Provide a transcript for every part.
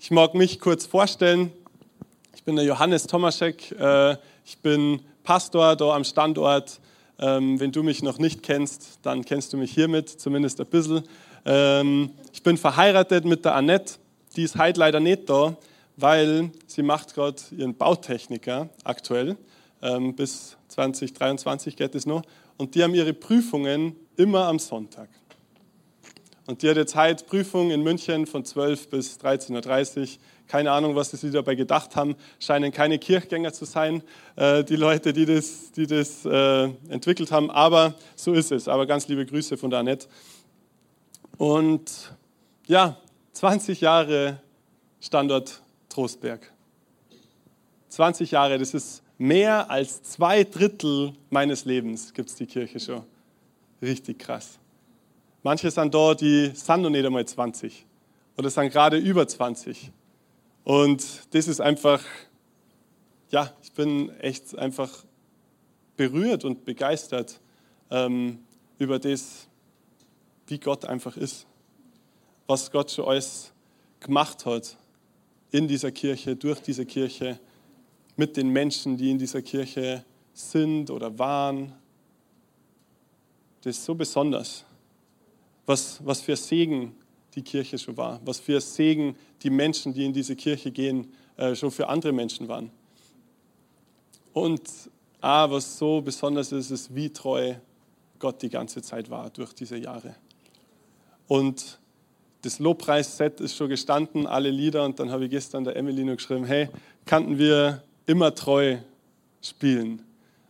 ich mag mich kurz vorstellen. Ich bin der Johannes Tomaschek. Äh, ich bin Pastor da am Standort. Ähm, wenn du mich noch nicht kennst, dann kennst du mich hiermit, zumindest ein bisschen. Ähm, ich bin verheiratet mit der Annette. Die ist heute leider nicht da, weil sie macht gerade ihren Bautechniker aktuell. Ähm, bis 2023 geht es noch. Und die haben ihre Prüfungen immer am Sonntag. Und die hat jetzt heute Prüfung in München von 12 bis 13.30 Uhr. Keine Ahnung, was sie dabei gedacht haben. Scheinen keine Kirchgänger zu sein, äh, die Leute, die das, die das äh, entwickelt haben. Aber so ist es. Aber ganz liebe Grüße von der Annette. Und ja, 20 Jahre Standort Trostberg. 20 Jahre, das ist mehr als zwei Drittel meines Lebens, gibt es die Kirche schon. Richtig krass. Manche sind da, die sind noch nicht einmal 20 oder sind gerade über 20. Und das ist einfach, ja, ich bin echt einfach berührt und begeistert ähm, über das, wie Gott einfach ist. Was Gott schon alles gemacht hat in dieser Kirche, durch diese Kirche, mit den Menschen, die in dieser Kirche sind oder waren. Das ist so besonders was, was für Segen die Kirche schon war, was für Segen die Menschen, die in diese Kirche gehen, äh, schon für andere Menschen waren. Und ah, was so besonders ist, ist, wie treu Gott die ganze Zeit war durch diese Jahre. Und das Lobpreisset ist schon gestanden, alle Lieder. Und dann habe ich gestern der Emily noch geschrieben, hey, kannten wir immer treu spielen?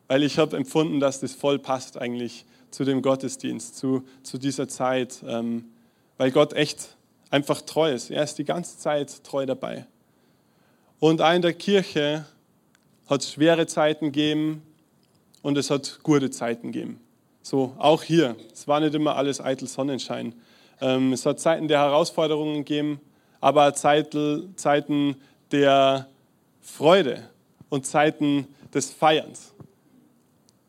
Weil ich habe empfunden, dass das voll passt eigentlich zu dem Gottesdienst, zu, zu dieser Zeit, ähm, weil Gott echt einfach treu ist. Er ist die ganze Zeit treu dabei. Und auch in der Kirche hat es schwere Zeiten gegeben und es hat gute Zeiten gegeben. So, auch hier. Es war nicht immer alles eitel Sonnenschein. Ähm, es hat Zeiten der Herausforderungen gegeben, aber Zeiten der Freude und Zeiten des Feierns.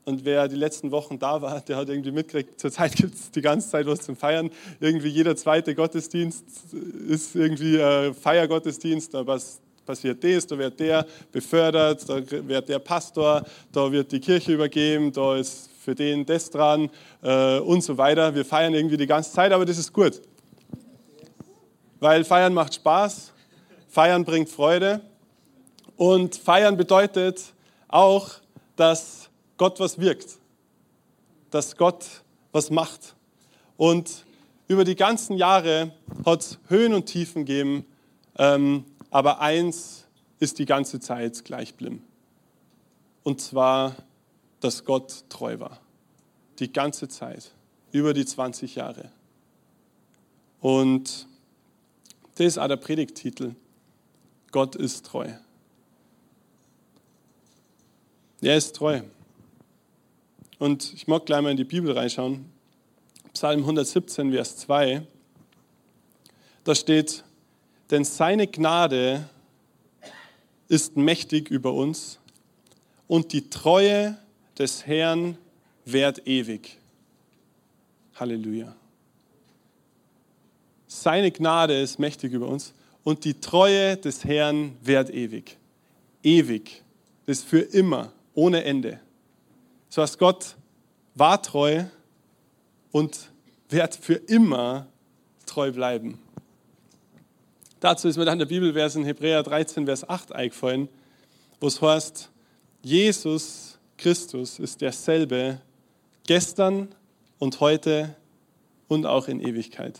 Und wer die letzten Wochen da war, der hat irgendwie mitgekriegt, zurzeit gibt es die ganze Zeit was zum Feiern. Irgendwie jeder zweite Gottesdienst ist irgendwie äh, Feiergottesdienst, da passiert das, da wird der befördert, da wird der Pastor, da wird die Kirche übergeben, da ist für den das dran äh, und so weiter. Wir feiern irgendwie die ganze Zeit, aber das ist gut. Weil Feiern macht Spaß, Feiern bringt Freude und Feiern bedeutet auch, dass Gott was wirkt, dass Gott was macht. Und über die ganzen Jahre hat es Höhen und Tiefen gegeben, ähm, aber eins ist die ganze Zeit gleich geblieben. Und zwar, dass Gott treu war. Die ganze Zeit, über die 20 Jahre. Und das ist auch der Predigtitel. Gott ist treu. Er ist treu. Und ich mag gleich mal in die Bibel reinschauen. Psalm 117, Vers 2. Da steht, denn seine Gnade ist mächtig über uns und die Treue des Herrn währt ewig. Halleluja. Seine Gnade ist mächtig über uns und die Treue des Herrn währt ewig. Ewig. Das ist für immer, ohne Ende. So heißt, Gott war treu und wird für immer treu bleiben. Dazu ist mir dann der Bibelvers in Hebräer 13, Vers 8 eingefallen, wo es heißt, Jesus Christus ist derselbe gestern und heute und auch in Ewigkeit.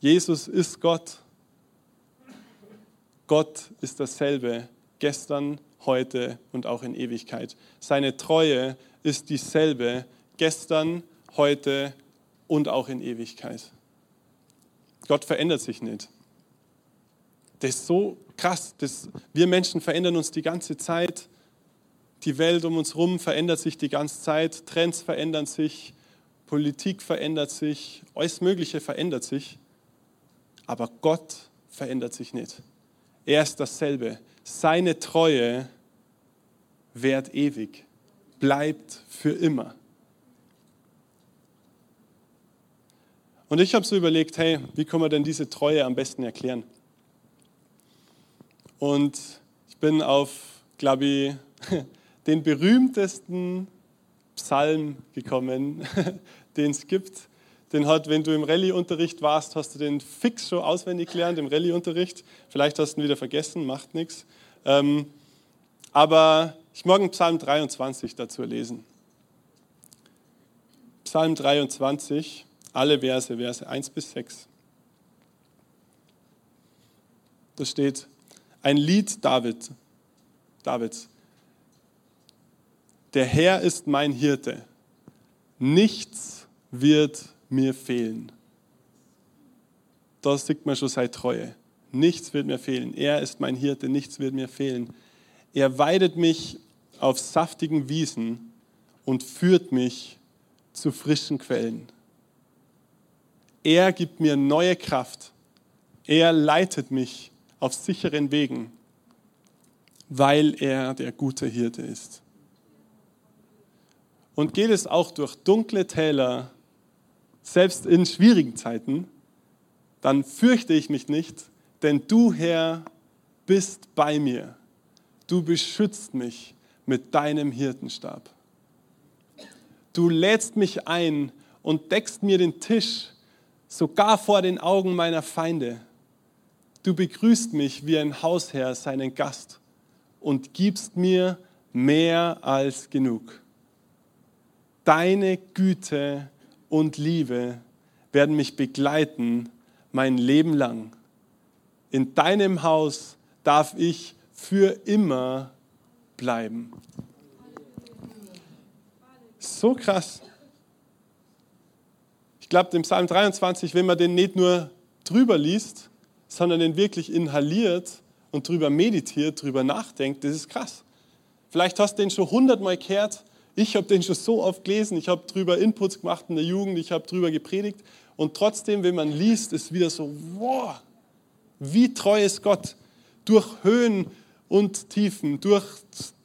Jesus ist Gott. Gott ist dasselbe gestern heute und auch in Ewigkeit. Seine Treue ist dieselbe gestern, heute und auch in Ewigkeit. Gott verändert sich nicht. Das ist so krass. Das, wir Menschen verändern uns die ganze Zeit. Die Welt um uns herum verändert sich die ganze Zeit. Trends verändern sich. Politik verändert sich. Alles Mögliche verändert sich. Aber Gott verändert sich nicht. Er ist dasselbe. Seine Treue währt ewig, bleibt für immer. Und ich habe so überlegt, hey, wie kann man denn diese Treue am besten erklären? Und ich bin auf, glaube ich, den berühmtesten Psalm gekommen, den es gibt. Den hat, wenn du im Rallye-Unterricht warst, hast du den fix schon auswendig gelernt im Rallye-Unterricht. Vielleicht hast du ihn wieder vergessen, macht nichts. Ähm, aber ich mag Psalm 23 dazu lesen. Psalm 23, alle Verse, Verse 1 bis 6. Da steht ein Lied David, Davids. Der Herr ist mein Hirte, nichts wird mir fehlen. Da sieht man schon seine Treue. Nichts wird mir fehlen. Er ist mein Hirte, nichts wird mir fehlen. Er weidet mich auf saftigen Wiesen und führt mich zu frischen Quellen. Er gibt mir neue Kraft. Er leitet mich auf sicheren Wegen, weil er der gute Hirte ist. Und geht es auch durch dunkle Täler, selbst in schwierigen Zeiten, dann fürchte ich mich nicht, denn du, Herr, bist bei mir. Du beschützt mich mit deinem Hirtenstab. Du lädst mich ein und deckst mir den Tisch sogar vor den Augen meiner Feinde. Du begrüßt mich wie ein Hausherr seinen Gast und gibst mir mehr als genug. Deine Güte und Liebe werden mich begleiten mein Leben lang. In deinem Haus darf ich für immer bleiben. So krass. Ich glaube, im Psalm 23, wenn man den nicht nur drüber liest, sondern den wirklich inhaliert und drüber meditiert, drüber nachdenkt, das ist krass. Vielleicht hast du den schon hundertmal gehört. Ich habe den schon so oft gelesen. Ich habe drüber Inputs gemacht in der Jugend. Ich habe drüber gepredigt. Und trotzdem, wenn man liest, ist wieder so, wow, wie treu ist Gott. Durch Höhen und Tiefen, durch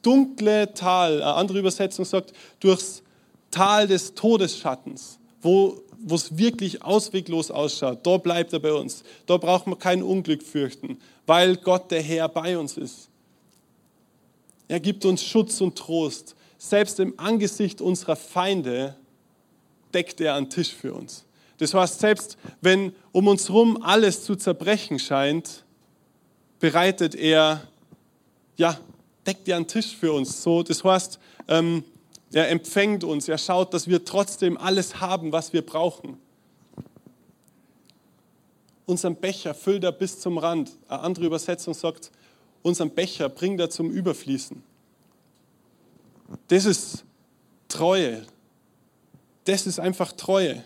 dunkle Tal. Eine andere Übersetzung sagt, durchs Tal des Todesschattens, wo wo es wirklich ausweglos ausschaut, da bleibt er bei uns. Da braucht man kein Unglück fürchten, weil Gott der Herr bei uns ist. Er gibt uns Schutz und Trost. Selbst im Angesicht unserer Feinde deckt er einen Tisch für uns. Das heißt, selbst wenn um uns herum alles zu zerbrechen scheint, bereitet er, ja, deckt er einen Tisch für uns. So, das heißt, ähm, er empfängt uns, er schaut, dass wir trotzdem alles haben, was wir brauchen. Unseren Becher füllt er bis zum Rand. Eine andere Übersetzung sagt, unseren Becher bringt er zum Überfließen. Das ist Treue. Das ist einfach Treue.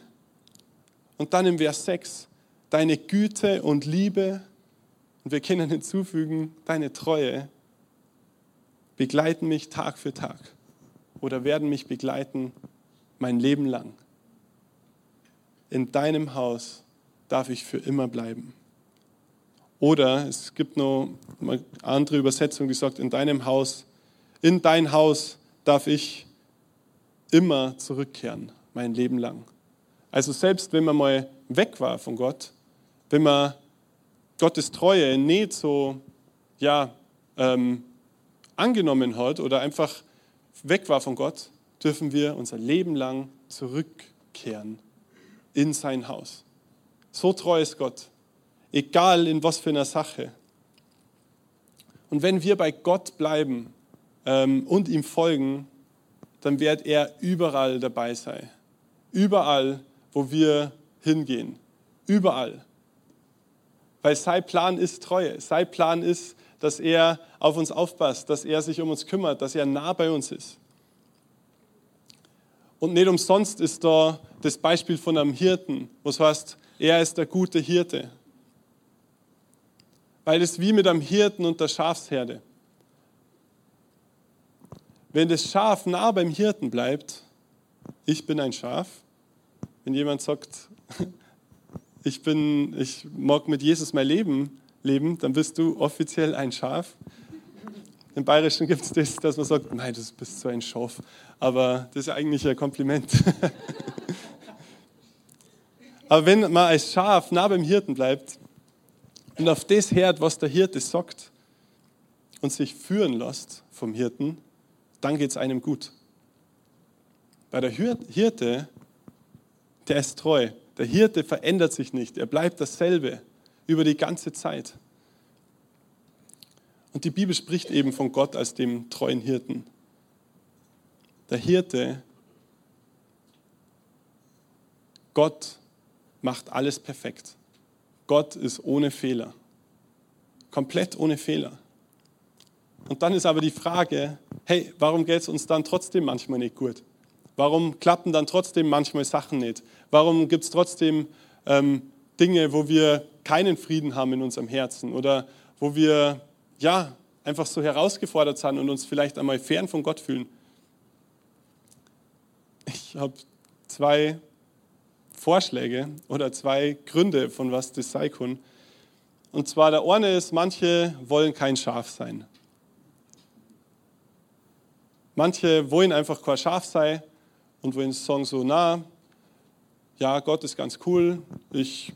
Und dann im Vers 6, deine Güte und Liebe, und wir können hinzufügen, deine Treue, begleiten mich Tag für Tag oder werden mich begleiten mein Leben lang. In deinem Haus darf ich für immer bleiben. Oder es gibt noch eine andere Übersetzung, die sagt, in deinem Haus, in dein Haus darf ich immer zurückkehren, mein Leben lang. Also selbst wenn man mal weg war von Gott, wenn man Gottes Treue nicht so ja, ähm, angenommen hat oder einfach weg war von Gott, dürfen wir unser Leben lang zurückkehren in sein Haus. So treu ist Gott, egal in was für einer Sache. Und wenn wir bei Gott bleiben ähm, und ihm folgen, dann wird er überall dabei sein. Überall, wo wir hingehen. Überall. Weil sein Plan ist Treue. Sein Plan ist, dass er auf uns aufpasst, dass er sich um uns kümmert, dass er nah bei uns ist. Und nicht umsonst ist da das Beispiel von einem Hirten, was heißt, er ist der gute Hirte. Weil es wie mit einem Hirten und der Schafsherde. Wenn das Schaf nah beim Hirten bleibt, ich bin ein Schaf, wenn jemand sagt, ich, bin, ich mag mit Jesus mein Leben leben, dann bist du offiziell ein Schaf. Im Bayerischen gibt es das, dass man sagt, nein, du bist so ein Schaf. Aber das ist eigentlich ein Kompliment. Aber wenn man als Schaf nah beim Hirten bleibt und auf das hört, was der Hirte sagt und sich führen lässt vom Hirten, dann geht es einem gut. Bei der Hirte der ist treu. Der Hirte verändert sich nicht, er bleibt dasselbe über die ganze Zeit. Und die Bibel spricht eben von Gott als dem treuen Hirten. Der Hirte, Gott macht alles perfekt. Gott ist ohne Fehler. Komplett ohne Fehler. Und dann ist aber die Frage, hey, warum geht es uns dann trotzdem manchmal nicht gut? Warum klappen dann trotzdem manchmal Sachen nicht? Warum gibt es trotzdem ähm, Dinge, wo wir keinen Frieden haben in unserem Herzen oder wo wir ja einfach so herausgefordert sind und uns vielleicht einmal fern von Gott fühlen? Ich habe zwei Vorschläge oder zwei Gründe, von was das sein kann. Und zwar der eine ist, manche wollen kein Schaf sein. Manche wollen einfach kein Schaf sein und wollen sagen so, na, ja, Gott ist ganz cool, ich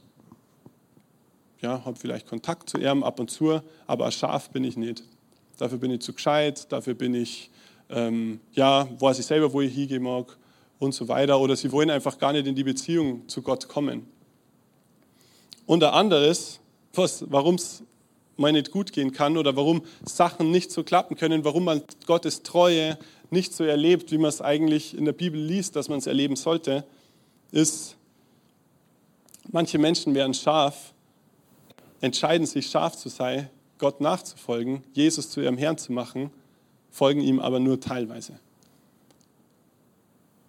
ja, habe vielleicht Kontakt zu ihm ab und zu, aber als Schaf bin ich nicht. Dafür bin ich zu gescheit, dafür bin ich, ähm, ja, weiß ich selber, wo ich hingehen mag und so weiter. Oder sie wollen einfach gar nicht in die Beziehung zu Gott kommen. Und ein anderes, warum es mal nicht gut gehen kann oder warum Sachen nicht so klappen können, warum man Gottes Treue nicht so erlebt, wie man es eigentlich in der Bibel liest, dass man es erleben sollte, ist, manche Menschen werden scharf, entscheiden sich scharf zu sein, Gott nachzufolgen, Jesus zu ihrem Herrn zu machen, folgen ihm aber nur teilweise.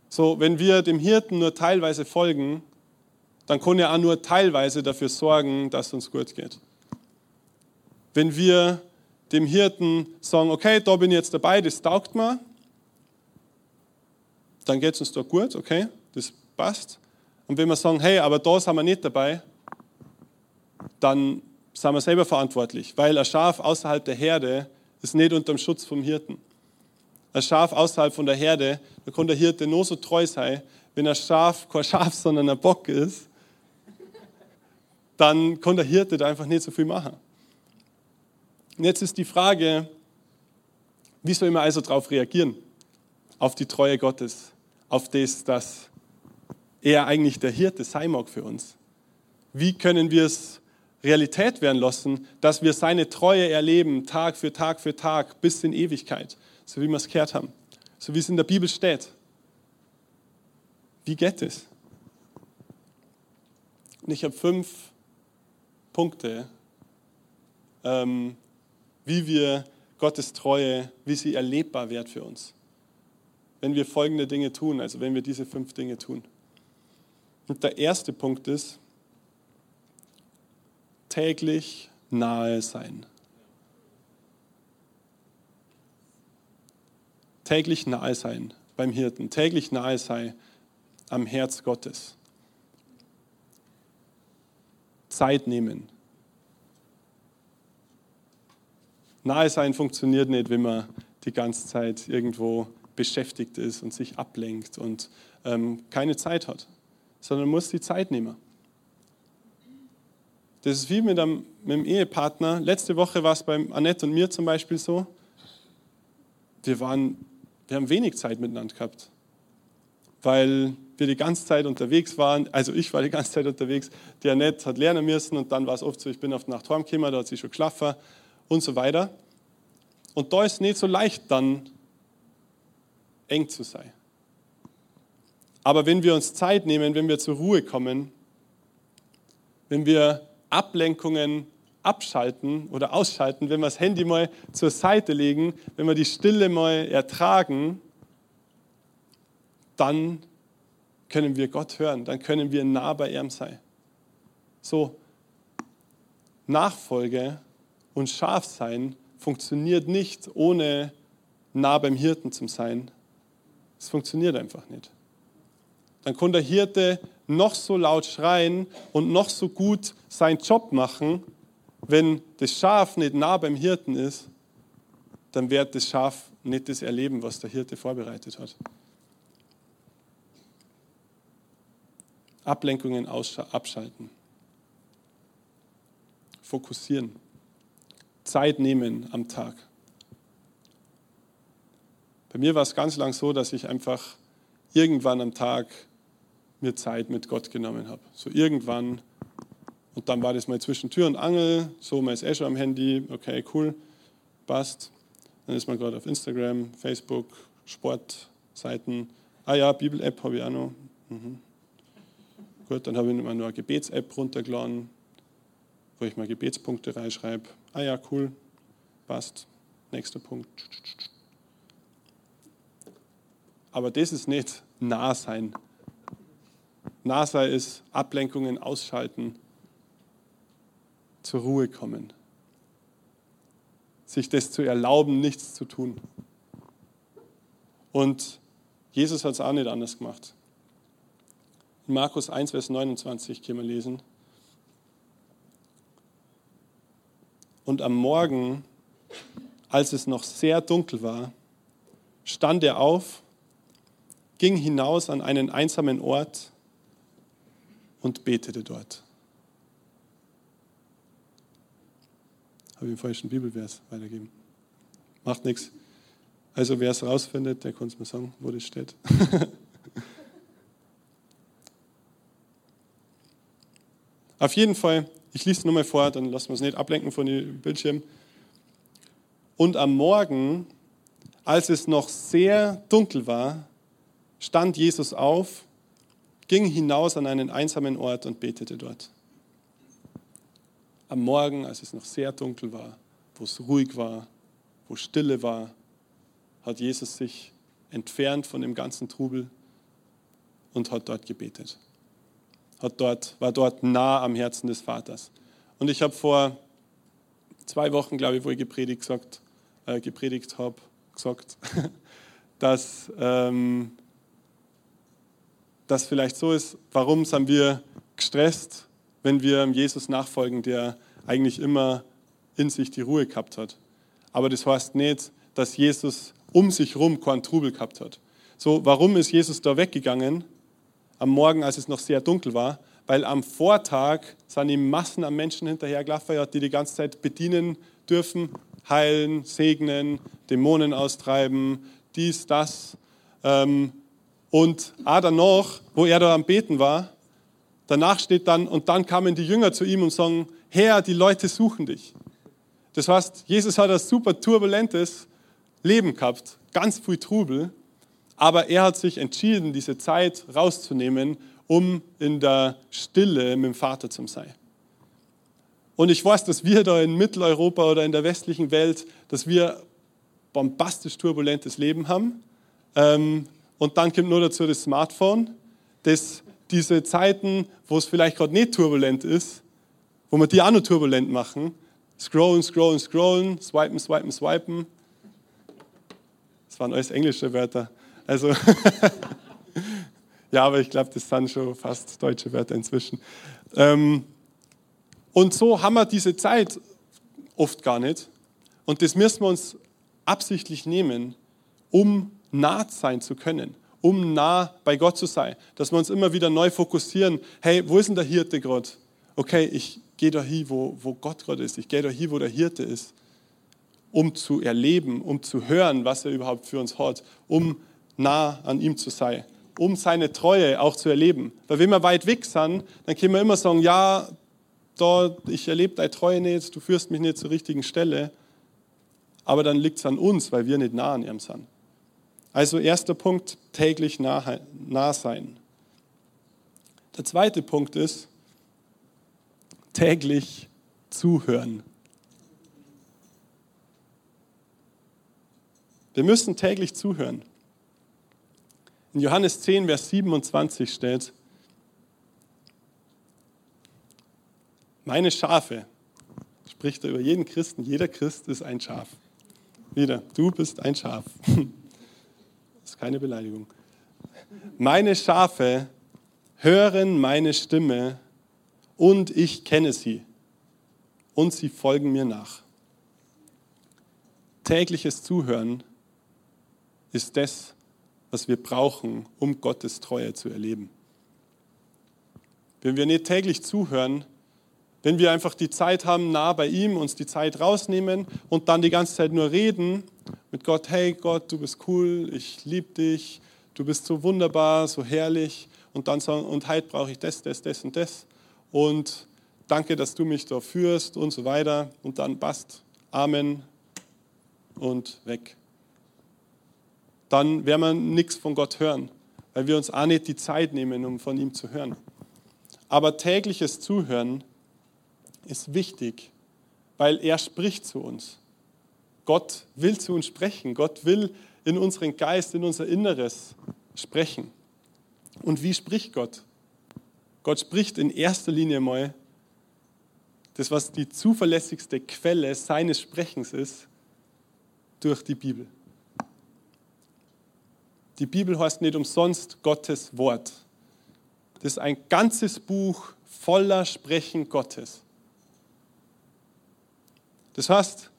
So, wenn wir dem Hirten nur teilweise folgen, dann kann er auch nur teilweise dafür sorgen, dass es uns gut geht. Wenn wir dem Hirten sagen, okay, da bin ich jetzt dabei, das taugt mir, dann geht es uns da gut, okay, das passt. Und wenn wir sagen, hey, aber da sind wir nicht dabei, dann sind wir selber verantwortlich, weil ein Schaf außerhalb der Herde ist nicht unter dem Schutz vom Hirten. Ein Schaf außerhalb von der Herde, da kann der Hirte nur so treu sein, wenn ein Schaf kein Schaf, sondern ein Bock ist, dann kann der Hirte da einfach nicht so viel machen. Und jetzt ist die Frage, wie soll man also darauf reagieren? Auf die Treue Gottes, auf das, dass er eigentlich der Hirte sein mag für uns. Wie können wir es Realität werden lassen, dass wir seine Treue erleben, Tag für Tag für Tag, bis in Ewigkeit, so wie wir es gehört haben, so wie es in der Bibel steht. Wie geht es? Und ich habe fünf Punkte, ähm, wie wir Gottes Treue, wie sie erlebbar wird für uns. Wenn wir folgende Dinge tun, also wenn wir diese fünf Dinge tun. Und der erste Punkt ist, täglich nahe sein. Täglich nahe sein beim Hirten, täglich nahe sein am Herz Gottes. Zeit nehmen, Nahe sein funktioniert nicht, wenn man die ganze Zeit irgendwo beschäftigt ist und sich ablenkt und ähm, keine Zeit hat, sondern muss die Zeit nehmen. Das ist wie mit einem, mit einem Ehepartner. Letzte Woche war es bei Annette und mir zum Beispiel so. Wir, waren, wir haben wenig Zeit miteinander gehabt, weil wir die ganze Zeit unterwegs waren. Also ich war die ganze Zeit unterwegs. Die Annette hat lernen müssen und dann war es oft so, ich bin auf die Nacht heimgekommen, da hat sie schon geschlafen und so weiter. Und da ist es nicht so leicht, dann eng zu sein. Aber wenn wir uns Zeit nehmen, wenn wir zur Ruhe kommen, wenn wir Ablenkungen abschalten oder ausschalten, wenn wir das Handy mal zur Seite legen, wenn wir die Stille mal ertragen, dann können wir Gott hören, dann können wir nah bei ihm sein. So, Nachfolge und Schafsein funktioniert nicht, ohne nah beim Hirten zu sein. Es funktioniert einfach nicht. Dann kann der Hirte noch so laut schreien und noch so gut seinen Job machen, wenn das Schaf nicht nah beim Hirten ist, dann wird das Schaf nicht das erleben, was der Hirte vorbereitet hat. Ablenkungen abschalten. Fokussieren. Zeit nehmen am Tag. Bei mir war es ganz lang so, dass ich einfach irgendwann am Tag mir Zeit mit Gott genommen habe. So irgendwann. Und dann war das mal zwischen Tür und Angel. So, man ist schon am Handy. Okay, cool. Passt. Dann ist man gerade auf Instagram, Facebook, Sportseiten. Ah ja, Bibel-App habe ich auch noch. Mhm. Gut, dann habe ich mir noch eine Gebets-App runtergeladen, wo ich mal Gebetspunkte reinschreibe. Ah ja, cool. Passt. Nächster Punkt. Aber das ist nicht nah sein NASA ist Ablenkungen ausschalten, zur Ruhe kommen, sich das zu erlauben, nichts zu tun. Und Jesus hat es auch nicht anders gemacht. In Markus 1, Vers 29 können wir lesen. Und am Morgen, als es noch sehr dunkel war, stand er auf, ging hinaus an einen einsamen Ort und betete dort. Habe ich den falschen Bibelvers weitergeben. Macht nichts. Also wer es rausfindet, der kann es mir sagen, wo das steht. Auf jeden Fall, ich lese es nur mal vor, dann lassen wir es nicht ablenken von dem Bildschirm. Und am Morgen, als es noch sehr dunkel war, stand Jesus auf ging hinaus an einen einsamen Ort und betete dort. Am Morgen, als es noch sehr dunkel war, wo es ruhig war, wo Stille war, hat Jesus sich entfernt von dem ganzen Trubel und hat dort gebetet. Hat dort, war dort nah am Herzen des Vaters. Und ich habe vor zwei Wochen, glaube ich, wo ich gepredigt, äh, gepredigt habe, gesagt, dass ähm, das vielleicht so ist, warum sind wir gestresst, wenn wir Jesus nachfolgen, der eigentlich immer in sich die Ruhe gehabt hat. Aber das heißt nicht, dass Jesus um sich herum keinen Trubel gehabt hat. So, warum ist Jesus da weggegangen am Morgen, als es noch sehr dunkel war? Weil am Vortag sind ihm Massen an Menschen hinterhergelaufen, die die ganze Zeit bedienen dürfen, heilen, segnen, Dämonen austreiben, dies, das. Ähm, und ah, danach, wo er da am Beten war, danach steht dann, und dann kamen die Jünger zu ihm und sagen, Herr, die Leute suchen dich. Das heißt, Jesus hat ein super turbulentes Leben gehabt, ganz viel Trubel, aber er hat sich entschieden, diese Zeit rauszunehmen, um in der Stille mit dem Vater zu sein. Und ich weiß, dass wir da in Mitteleuropa oder in der westlichen Welt, dass wir bombastisch turbulentes Leben haben. Ähm, und dann kommt nur dazu das Smartphone, das diese Zeiten, wo es vielleicht gerade nicht turbulent ist, wo wir die auch noch turbulent machen, scrollen, scrollen, scrollen, swipen, swipen, swipen. Das waren alles englische Wörter. Also, ja, aber ich glaube, das sind schon fast deutsche Wörter inzwischen. Ähm, und so haben wir diese Zeit oft gar nicht. Und das müssen wir uns absichtlich nehmen, um nah sein zu können, um nah bei Gott zu sein. Dass wir uns immer wieder neu fokussieren, hey, wo ist denn der Hirte gerade? Okay, ich gehe da hin, wo, wo Gott gerade ist. Ich gehe da hin, wo der Hirte ist, um zu erleben, um zu hören, was er überhaupt für uns hat, um nah an ihm zu sein, um seine Treue auch zu erleben. Weil wenn wir weit weg sind, dann können wir immer sagen, ja, da, ich erlebe deine Treue nicht, du führst mich nicht zur richtigen Stelle. Aber dann liegt es an uns, weil wir nicht nah an ihm sind. Also erster Punkt, täglich nah, nah sein. Der zweite Punkt ist, täglich zuhören. Wir müssen täglich zuhören. In Johannes 10, Vers 27 steht, meine Schafe, spricht er über jeden Christen. Jeder Christ ist ein Schaf. Wieder, du bist ein Schaf. Das ist keine Beleidigung. Meine Schafe hören meine Stimme und ich kenne sie und sie folgen mir nach. Tägliches Zuhören ist das, was wir brauchen, um Gottes Treue zu erleben. Wenn wir nicht täglich zuhören, wenn wir einfach die Zeit haben, nah bei ihm, uns die Zeit rausnehmen und dann die ganze Zeit nur reden mit Gott, hey Gott, du bist cool, ich liebe dich, du bist so wunderbar, so herrlich und dann sagen, und heute brauche ich das, das, das und das und danke, dass du mich da führst und so weiter und dann passt, Amen und weg. Dann werden wir nichts von Gott hören, weil wir uns auch nicht die Zeit nehmen, um von ihm zu hören. Aber tägliches Zuhören ist wichtig, weil er spricht zu uns. Gott will zu uns sprechen. Gott will in unseren Geist, in unser Inneres sprechen. Und wie spricht Gott? Gott spricht in erster Linie mal das, was die zuverlässigste Quelle seines Sprechens ist, durch die Bibel. Die Bibel heißt nicht umsonst Gottes Wort. Das ist ein ganzes Buch voller Sprechen Gottes. Das heißt,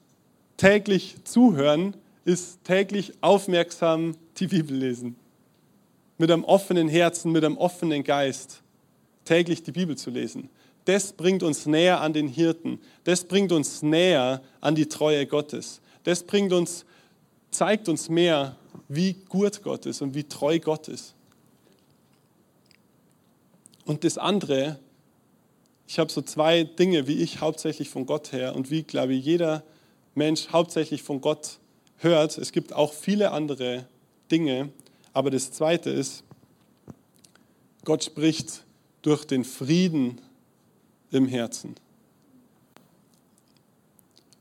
täglich zuhören ist täglich aufmerksam die Bibel lesen. Mit einem offenen Herzen, mit einem offenen Geist täglich die Bibel zu lesen. Das bringt uns näher an den Hirten. Das bringt uns näher an die Treue Gottes. Das bringt uns, zeigt uns mehr, wie gut Gott ist und wie treu Gott ist. Und das andere, ich habe so zwei Dinge, wie ich hauptsächlich von Gott her und wie, glaube ich, jeder Mensch hauptsächlich von Gott hört. Es gibt auch viele andere Dinge, aber das zweite ist, Gott spricht durch den Frieden im Herzen.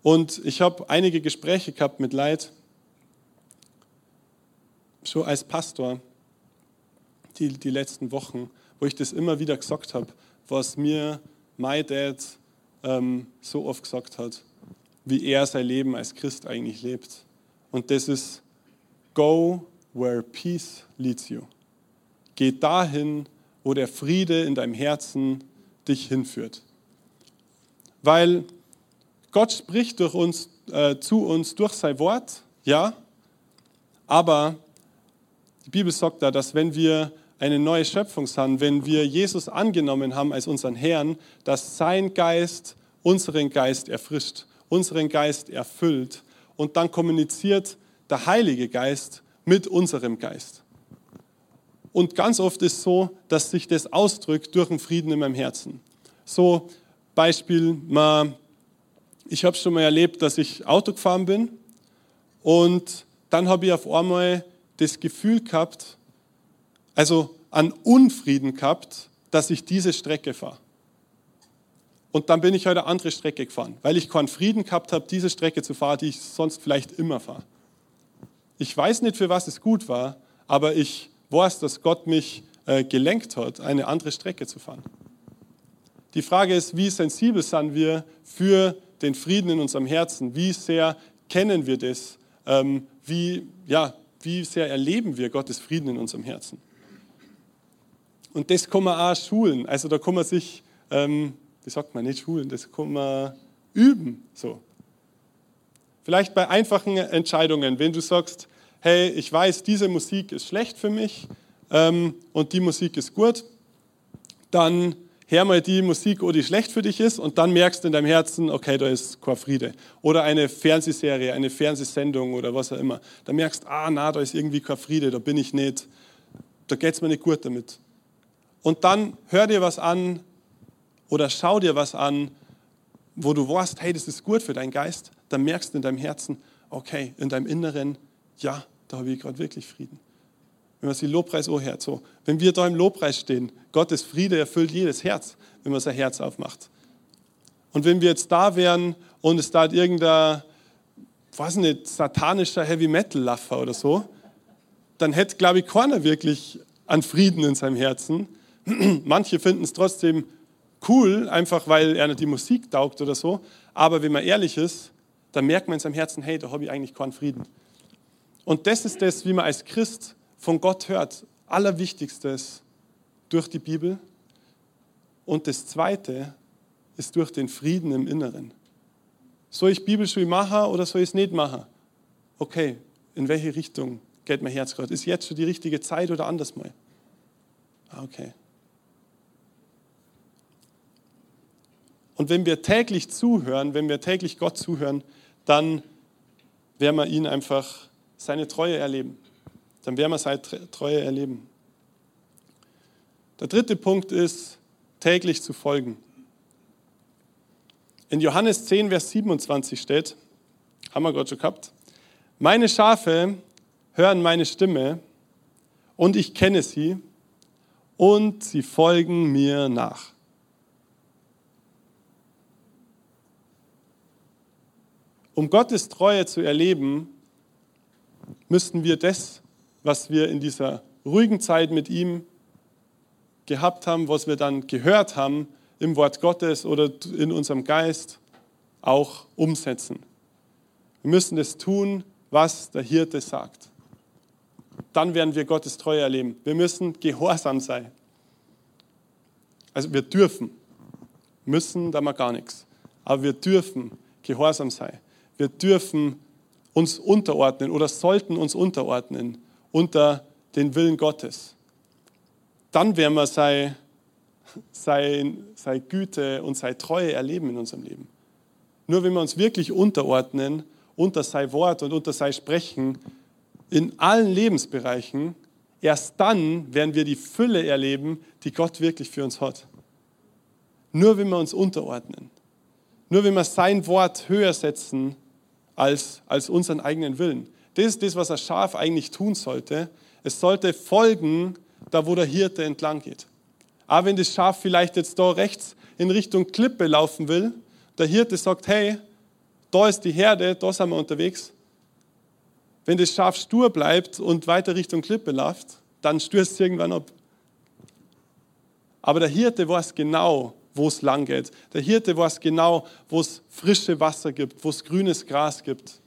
Und ich habe einige Gespräche gehabt mit Leid, schon als Pastor, die, die letzten Wochen, wo ich das immer wieder gesagt habe, was mir mein Dad ähm, so oft gesagt hat, wie er sein Leben als Christ eigentlich lebt. Und das ist, go where peace leads you. Geh dahin, wo der Friede in deinem Herzen dich hinführt. Weil Gott spricht durch uns, äh, zu uns durch sein Wort, ja, aber die Bibel sagt da, dass wenn wir eine neue Schöpfung sind, wenn wir Jesus angenommen haben als unseren Herrn, dass sein Geist unseren Geist erfrischt, unseren Geist erfüllt und dann kommuniziert der Heilige Geist mit unserem Geist. Und ganz oft ist so, dass sich das ausdrückt durch einen Frieden in meinem Herzen. So Beispiel, ich habe schon mal erlebt, dass ich Auto gefahren bin und dann habe ich auf einmal das Gefühl gehabt, also an Unfrieden gehabt, dass ich diese Strecke fahre. Und dann bin ich heute andere Strecke gefahren, weil ich keinen Frieden gehabt habe, diese Strecke zu fahren, die ich sonst vielleicht immer fahre. Ich weiß nicht, für was es gut war, aber ich weiß, dass Gott mich äh, gelenkt hat, eine andere Strecke zu fahren. Die Frage ist, wie sensibel sind wir für den Frieden in unserem Herzen? Wie sehr kennen wir das? Ähm, wie, ja, wie sehr erleben wir Gottes Frieden in unserem Herzen? Und das kann man auch schulen. Also da kann man sich, ähm, wie sagt man nicht schulen, das kann man üben. So. Vielleicht bei einfachen Entscheidungen, wenn du sagst, hey, ich weiß, diese Musik ist schlecht für mich ähm, und die Musik ist gut, dann hör mal die Musik, oh, die schlecht für dich ist und dann merkst du in deinem Herzen, okay, da ist kein Friede. Oder eine Fernsehserie, eine Fernsehsendung oder was auch immer. Da merkst, ah, na, da ist irgendwie kein Friede, da bin ich nicht, da geht es mir nicht gut damit. Und dann hör dir was an oder schau dir was an, wo du weißt, hey, das ist gut für deinen Geist. Dann merkst du in deinem Herzen, okay, in deinem Inneren, ja, da habe ich gerade wirklich Frieden. Wenn man sich Lobpreis oh hört, so. Wenn wir da im Lobpreis stehen, Gottes Friede erfüllt jedes Herz, wenn man sein Herz aufmacht. Und wenn wir jetzt da wären und es da irgendein, weiß nicht, satanischer Heavy Metal Laffer oder so, dann hätte, glaube ich, keiner wirklich an Frieden in seinem Herzen, Manche finden es trotzdem cool, einfach weil er die Musik taugt oder so. Aber wenn man ehrlich ist, dann merkt man in seinem Herzen, hey, da habe ich eigentlich keinen Frieden. Und das ist das, wie man als Christ von Gott hört. Allerwichtigstes durch die Bibel. Und das Zweite ist durch den Frieden im Inneren. Soll ich Bibelschule machen oder soll ich es nicht machen? Okay, in welche Richtung geht mein Herz gerade? Ist jetzt schon die richtige Zeit oder anders mal? Ah, okay. Und wenn wir täglich zuhören, wenn wir täglich Gott zuhören, dann werden wir ihn einfach seine Treue erleben. Dann werden wir seine Treue erleben. Der dritte Punkt ist, täglich zu folgen. In Johannes 10, Vers 27 steht, haben wir gerade schon gehabt, meine Schafe hören meine Stimme und ich kenne sie und sie folgen mir nach. Um Gottes Treue zu erleben, müssten wir das, was wir in dieser ruhigen Zeit mit ihm gehabt haben, was wir dann gehört haben im Wort Gottes oder in unserem Geist, auch umsetzen. Wir müssen das tun, was der Hirte sagt. Dann werden wir Gottes Treue erleben. Wir müssen gehorsam sein. Also wir dürfen, müssen da mal gar nichts, aber wir dürfen gehorsam sein. Wir dürfen uns unterordnen oder sollten uns unterordnen unter den Willen Gottes. Dann werden wir sei, sei, sei Güte und sei Treue erleben in unserem Leben. Nur wenn wir uns wirklich unterordnen unter sein Wort und unter sein Sprechen in allen Lebensbereichen, erst dann werden wir die Fülle erleben, die Gott wirklich für uns hat. Nur wenn wir uns unterordnen, nur wenn wir sein Wort höher setzen als, als unseren eigenen Willen. Das ist das, was ein Schaf eigentlich tun sollte. Es sollte folgen, da wo der Hirte entlang geht. Aber wenn das Schaf vielleicht jetzt da rechts in Richtung Klippe laufen will, der Hirte sagt, hey, da ist die Herde, da sind wir unterwegs. Wenn das Schaf stur bleibt und weiter Richtung Klippe läuft, dann stürzt es irgendwann ab. Aber der Hirte weiß genau, wo es lang geht. Der Hirte weiß genau, wo es frische Wasser gibt, wo es grünes Gras gibt.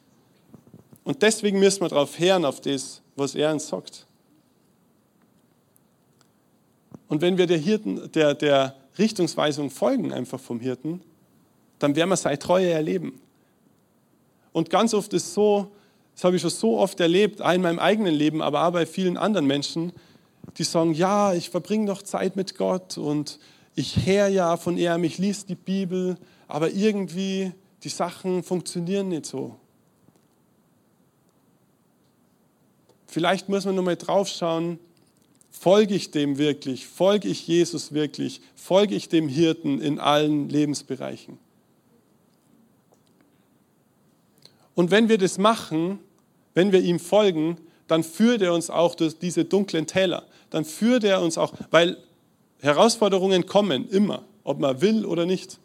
Und deswegen müssen wir darauf hören, auf das, was er uns sagt. Und wenn wir der, Hirten, der, der Richtungsweisung folgen, einfach vom Hirten, dann werden wir seine Treue erleben. Und ganz oft ist so, das habe ich schon so oft erlebt, in meinem eigenen Leben, aber auch bei vielen anderen Menschen, die sagen, ja, ich verbringe doch Zeit mit Gott und ich höre ja von ihm, ich lese die Bibel, aber irgendwie die Sachen funktionieren nicht so. Vielleicht muss man nochmal drauf schauen, folge ich dem wirklich, folge ich Jesus wirklich, folge ich dem Hirten in allen Lebensbereichen. Und wenn wir das machen, wenn wir ihm folgen, dann führt er uns auch durch diese dunklen Täler. Dann führt er uns auch, weil Herausforderungen kommen immer, ob man will oder nicht.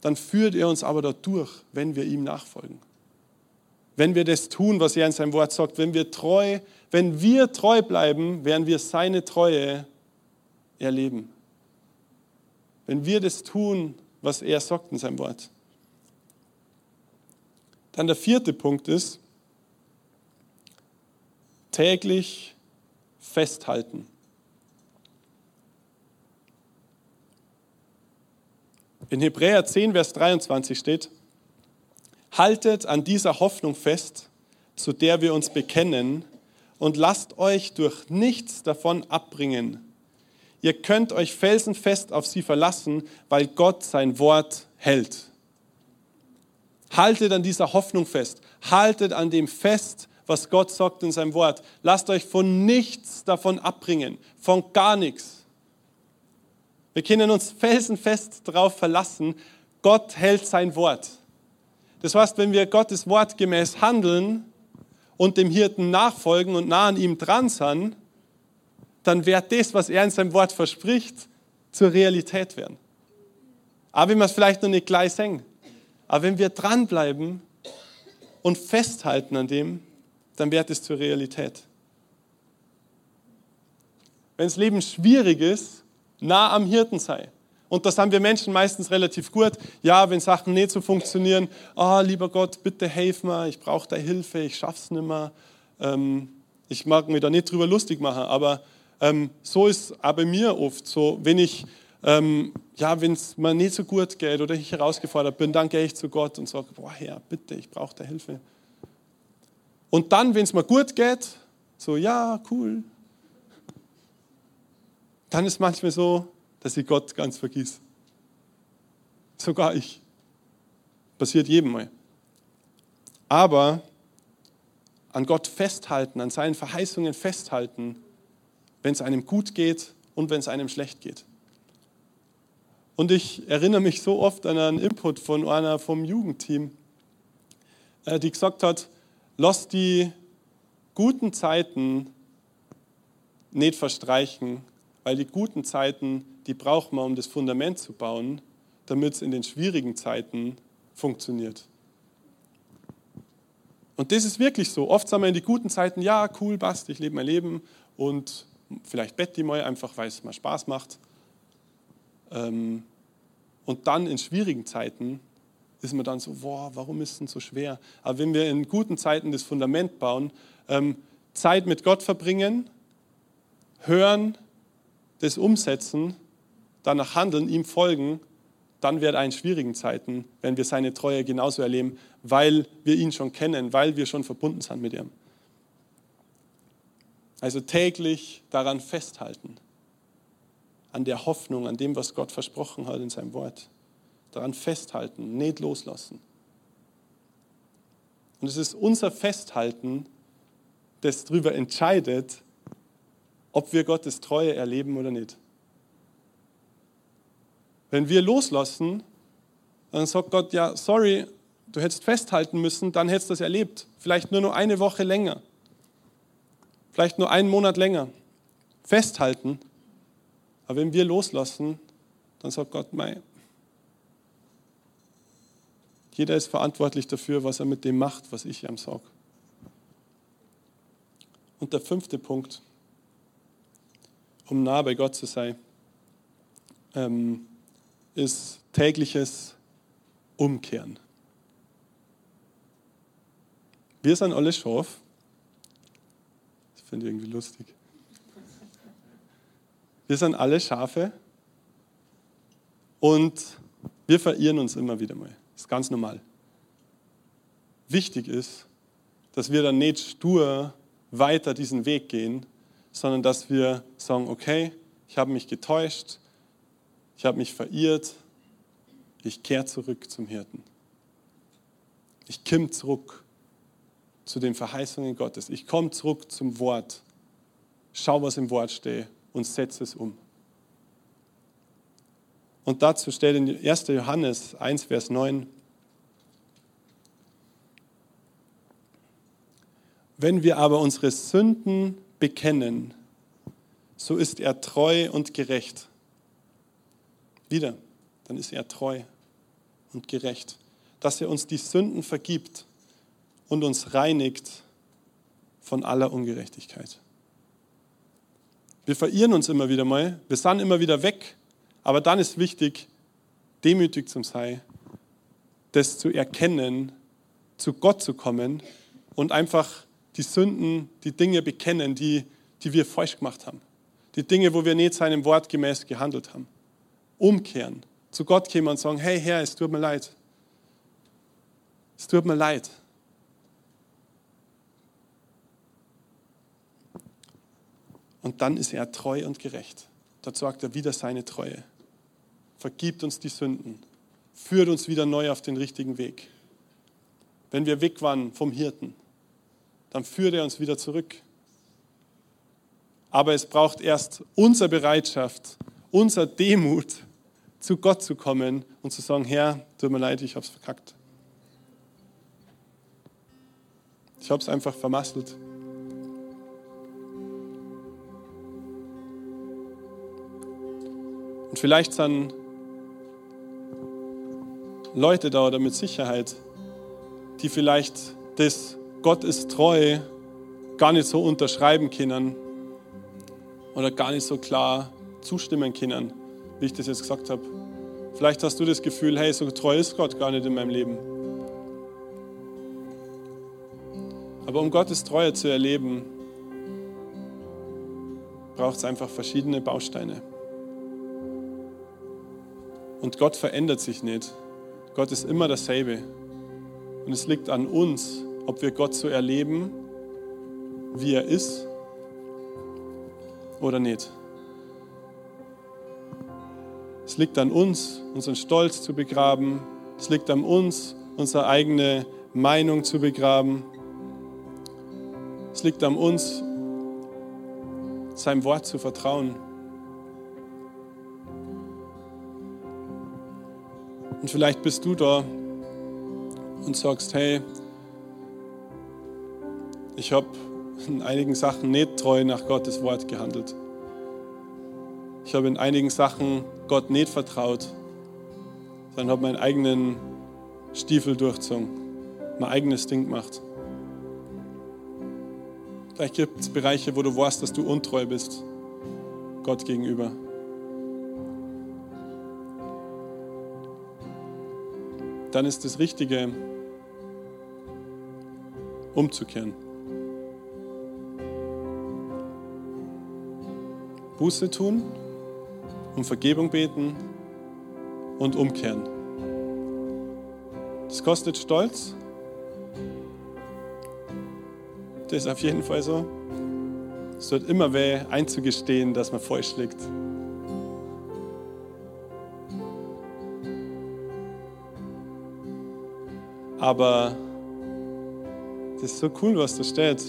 Dann führt er uns aber dort durch, wenn wir ihm nachfolgen. Wenn wir das tun, was er in seinem Wort sagt, wenn wir treu, wenn wir treu bleiben, werden wir seine Treue erleben. Wenn wir das tun, was er sagt in seinem Wort. Dann der vierte Punkt ist, täglich festhalten. In Hebräer 10, Vers 23 steht, haltet an dieser Hoffnung fest, zu der wir uns bekennen, und lasst euch durch nichts davon abbringen. Ihr könnt euch felsenfest auf sie verlassen, weil Gott sein Wort hält. Haltet an dieser Hoffnung fest. Haltet an dem fest, was Gott sagt in seinem Wort. Lasst euch von nichts davon abbringen, von gar nichts. Wir können uns felsenfest darauf verlassen, Gott hält sein Wort. Das heißt, wenn wir Gottes Wort gemäß handeln und dem Hirten nachfolgen und nah an ihm dran sind, dann wird das, was er in seinem Wort verspricht, zur Realität werden. Aber wenn wir es vielleicht noch nicht gleich sehen. Aber wenn wir dranbleiben und festhalten an dem, dann wird es zur Realität. Wenn das Leben schwierig ist, nah am Hirten sei. Und das haben wir Menschen meistens relativ gut. Ja, wenn Sachen nicht so funktionieren, oh, lieber Gott, bitte hilf mir, ich brauche deine Hilfe, ich schaff's nicht mehr. Ähm, ich mag mich da nicht drüber lustig machen, aber ähm, so ist auch bei mir oft so, wenn ich, ähm, ja, wenn es mir nicht so gut geht oder ich herausgefordert bin, dann gehe ich zu Gott und sage, boah Herr, bitte, ich brauche deine Hilfe. Und dann, wenn es mir gut geht, so, ja, cool, dann ist manchmal so, dass ich Gott ganz vergiss. Sogar ich. Passiert jedem mal. Aber an Gott festhalten, an seinen Verheißungen festhalten, wenn es einem gut geht und wenn es einem schlecht geht. Und ich erinnere mich so oft an einen Input von einer vom Jugendteam, äh, die gesagt hat, lass die guten Zeiten nicht verstreichen, weil die guten Zeiten die braucht man, um das Fundament zu bauen, damit es in den schwierigen Zeiten funktioniert. Und das ist wirklich so. Oft sagen wir in die guten Zeiten, ja, cool, passt, ich lebe mein Leben und vielleicht bett die mal einfach, weil es mal Spaß macht. Ähm, und dann in schwierigen Zeiten ist man dann so, boah, warum ist es denn so schwer? Aber wenn wir in guten Zeiten das Fundament bauen, ähm, Zeit mit Gott verbringen, hören, das umsetzen, danach handeln, ihm folgen, dann wird er in schwierigen Zeiten, wenn wir seine Treue genauso erleben, weil wir ihn schon kennen, weil wir schon verbunden sind mit ihm. Also täglich daran festhalten, an der Hoffnung, an dem, was Gott versprochen hat in seinem Wort. Daran festhalten, nicht loslassen. Und es ist unser Festhalten, das darüber entscheidet, ob wir Gottes Treue erleben oder nicht. Wenn wir loslassen, dann sagt Gott, ja, sorry, du hättest festhalten müssen, dann hättest du das erlebt. Vielleicht nur noch eine Woche länger. Vielleicht nur einen Monat länger. Festhalten. Aber wenn wir loslassen, dann sagt Gott, mei, jeder ist verantwortlich dafür, was er mit dem macht, was ich ihm sage. Und der fünfte Punkt, um nah bei Gott zu sein. Ähm, ist tägliches Umkehren. Wir sind alle Schaf. Das finde ich irgendwie lustig. Wir sind alle Schafe und wir verirren uns immer wieder mal. Das ist ganz normal. Wichtig ist, dass wir dann nicht stur weiter diesen Weg gehen, sondern dass wir sagen, okay, ich habe mich getäuscht, ich habe mich verirrt, ich kehre zurück zum Hirten. Ich komme zurück zu den Verheißungen Gottes. Ich komme zurück zum Wort. Schau, was im Wort steht und setze es um. Und dazu steht in 1. Johannes 1, Vers 9, Wenn wir aber unsere Sünden bekennen, so ist er treu und gerecht wieder, dann ist er treu und gerecht, dass er uns die Sünden vergibt und uns reinigt von aller Ungerechtigkeit. Wir verirren uns immer wieder mal, wir sind immer wieder weg, aber dann ist wichtig, demütig zu sein, das zu erkennen, zu Gott zu kommen und einfach die Sünden, die Dinge bekennen, die, die wir falsch gemacht haben. Die Dinge, wo wir nicht seinem Wort gemäß gehandelt haben umkehren, zu Gott kommen und sagen, hey Herr, es tut mir leid. Es tut mir leid. Und dann ist er treu und gerecht. Da sagt er wieder seine Treue. Vergibt uns die Sünden. Führt uns wieder neu auf den richtigen Weg. Wenn wir weg waren vom Hirten, dann führt er uns wieder zurück. Aber es braucht erst unsere Bereitschaft, unser Demut, zu Gott zu kommen und zu sagen, Herr, tut mir leid, ich habe es verkackt. Ich habe es einfach vermasselt. Und vielleicht sind Leute da oder mit Sicherheit, die vielleicht das Gott ist treu gar nicht so unterschreiben können oder gar nicht so klar zustimmen können, wie ich das jetzt gesagt habe. Vielleicht hast du das Gefühl, hey, so treu ist Gott gar nicht in meinem Leben. Aber um Gottes Treue zu erleben, braucht es einfach verschiedene Bausteine. Und Gott verändert sich nicht. Gott ist immer dasselbe. Und es liegt an uns, ob wir Gott so erleben, wie er ist oder nicht. Es liegt an uns, unseren Stolz zu begraben. Es liegt an uns, unsere eigene Meinung zu begraben. Es liegt an uns, seinem Wort zu vertrauen. Und vielleicht bist du da und sagst, hey, ich habe in einigen Sachen nicht treu nach Gottes Wort gehandelt. Ich habe in einigen Sachen Gott nicht vertraut, sondern habe meinen eigenen Stiefel durchzogen, mein eigenes Ding gemacht. Vielleicht gibt es Bereiche, wo du weißt, dass du untreu bist, Gott gegenüber. Dann ist das Richtige, umzukehren. Buße tun, um Vergebung beten und umkehren. Das kostet Stolz. Das ist auf jeden Fall so. Es tut immer weh, einzugestehen, dass man falsch liegt. Aber das ist so cool, was da steht.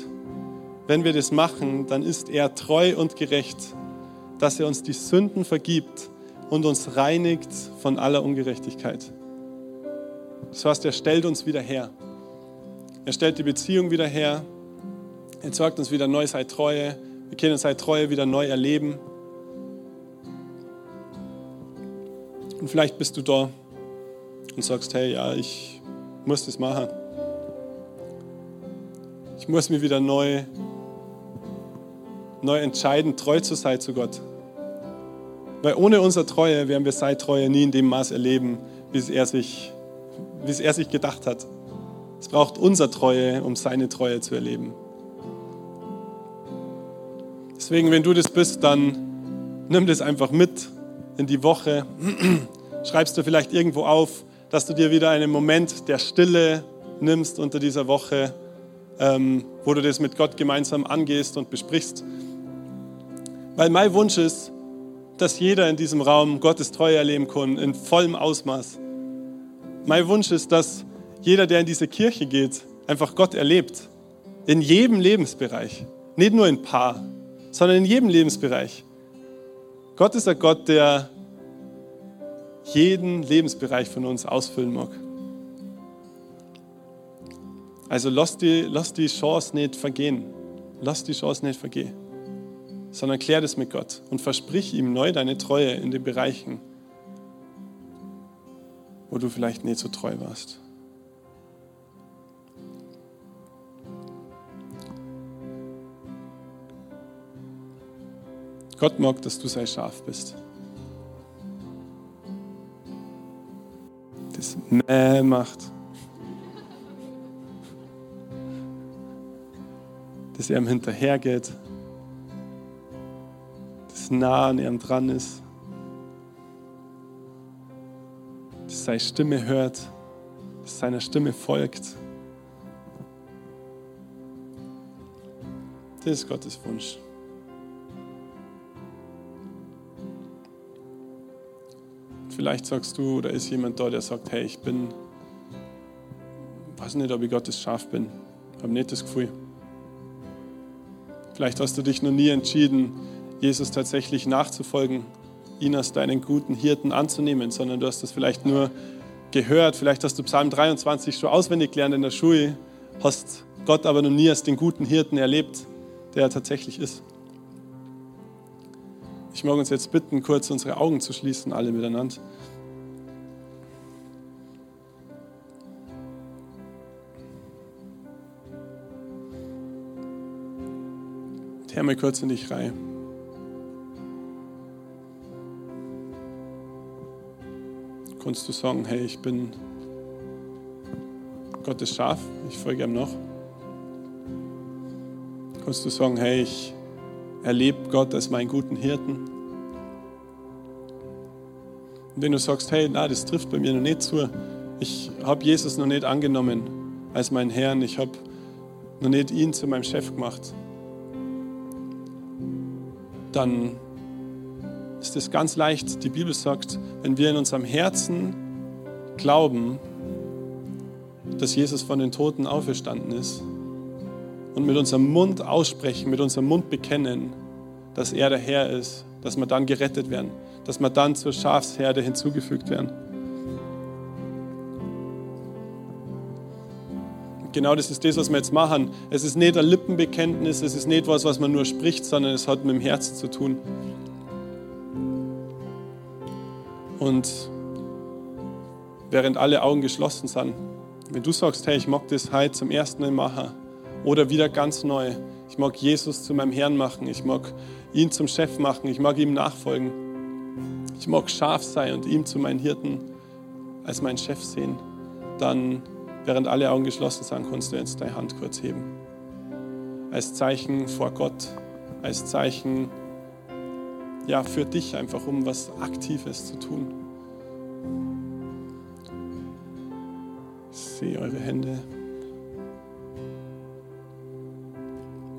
Wenn wir das machen, dann ist er treu und gerecht dass er uns die Sünden vergibt und uns reinigt von aller Ungerechtigkeit. Das heißt, er stellt uns wieder her. Er stellt die Beziehung wieder her. Er sorgt uns wieder neu, sei Treue. Wir können sei Treue wieder neu erleben. Und vielleicht bist du da und sagst, hey, ja, ich muss das machen. Ich muss mich wieder neu neu entscheiden, treu zu sein zu Gott. Weil ohne unsere Treue werden wir seine Treue nie in dem Maß erleben, wie es er sich, wie es er sich gedacht hat. Es braucht unsere Treue, um seine Treue zu erleben. Deswegen, wenn du das bist, dann nimm das einfach mit in die Woche. Schreibst du vielleicht irgendwo auf, dass du dir wieder einen Moment der Stille nimmst unter dieser Woche, ähm, wo du das mit Gott gemeinsam angehst und besprichst. Weil mein Wunsch ist, dass jeder in diesem Raum Gottes Treue erleben kann, in vollem Ausmaß. Mein Wunsch ist, dass jeder, der in diese Kirche geht, einfach Gott erlebt. In jedem Lebensbereich. Nicht nur in paar, sondern in jedem Lebensbereich. Gott ist ein Gott, der jeden Lebensbereich von uns ausfüllen mag. Also lass die, lass die Chance nicht vergehen. Lass die Chance nicht vergehen sondern klär das mit Gott und versprich ihm neu deine Treue in den Bereichen, wo du vielleicht nicht so treu warst. Gott mag, dass du sei Schaf bist. Das Mäh macht. Dass er ihm hinterhergeht nah an ihm dran ist, dass seine Stimme hört, dass seiner Stimme folgt. Das ist Gottes Wunsch. Vielleicht sagst du, oder ist jemand da, der sagt, hey, ich bin, weiß nicht, ob ich Gottes Schaf bin, habe nicht das Gefühl. Vielleicht hast du dich noch nie entschieden, Jesus tatsächlich nachzufolgen, ihn als deinen guten Hirten anzunehmen, sondern du hast das vielleicht nur gehört, vielleicht hast du Psalm 23 schon auswendig gelernt in der Schule, hast Gott aber noch nie als den guten Hirten erlebt, der er tatsächlich ist. Ich mag uns jetzt bitten, kurz unsere Augen zu schließen, alle miteinander. Herr, mal kurz in dich rein. Kannst du sagen, hey, ich bin Gottes Schaf, ich folge ihm noch. Kannst du sagen, hey, ich erlebe Gott als meinen guten Hirten. Und wenn du sagst, hey, na, das trifft bei mir noch nicht zu, ich habe Jesus noch nicht angenommen als meinen Herrn, ich habe noch nicht ihn zu meinem Chef gemacht, dann ist es ganz leicht. Die Bibel sagt, wenn wir in unserem Herzen glauben, dass Jesus von den Toten auferstanden ist und mit unserem Mund aussprechen, mit unserem Mund bekennen, dass er der Herr ist, dass wir dann gerettet werden, dass wir dann zur Schafsherde hinzugefügt werden. Genau das ist das, was wir jetzt machen. Es ist nicht ein Lippenbekenntnis, es ist nicht was, was man nur spricht, sondern es hat mit dem Herzen zu tun. Und während alle Augen geschlossen sind, wenn du sagst, hey, ich mag das heute zum ersten Mal machen oder wieder ganz neu, ich mag Jesus zu meinem Herrn machen, ich mag ihn zum Chef machen, ich mag ihm nachfolgen, ich mag scharf sein und ihm zu meinen Hirten als meinen Chef sehen, dann, während alle Augen geschlossen sind, kannst du jetzt deine Hand kurz heben. Als Zeichen vor Gott, als Zeichen ja, für dich einfach, um was Aktives zu tun. Ich sehe eure Hände.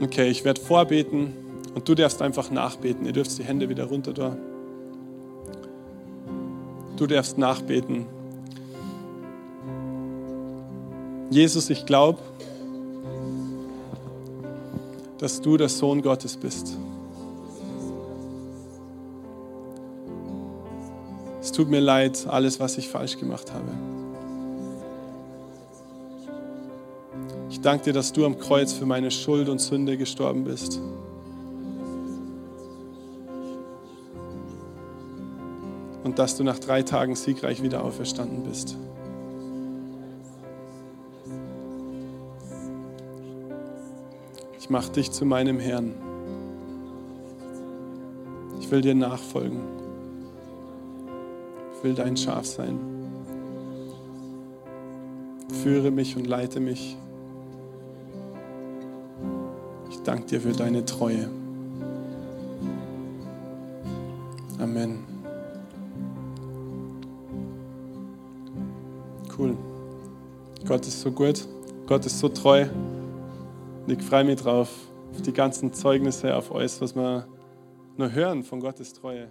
Okay, ich werde vorbeten und du darfst einfach nachbeten. Ihr dürft die Hände wieder runter da. Du darfst nachbeten. Jesus, ich glaube, dass du der Sohn Gottes bist. Tut mir leid, alles, was ich falsch gemacht habe. Ich danke dir, dass du am Kreuz für meine Schuld und Sünde gestorben bist. Und dass du nach drei Tagen siegreich wieder auferstanden bist. Ich mache dich zu meinem Herrn. Ich will dir nachfolgen will dein Schaf sein. Führe mich und leite mich. Ich danke dir für deine Treue. Amen. Cool. Gott ist so gut. Gott ist so treu. Und ich freue mich drauf, auf die ganzen Zeugnisse, auf alles, was wir nur hören von Gottes Treue.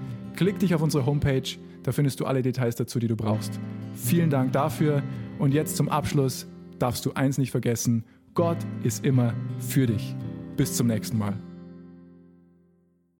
klick dich auf unsere Homepage, da findest du alle Details dazu, die du brauchst. Vielen Dank dafür und jetzt zum Abschluss darfst du eins nicht vergessen, Gott ist immer für dich. Bis zum nächsten Mal.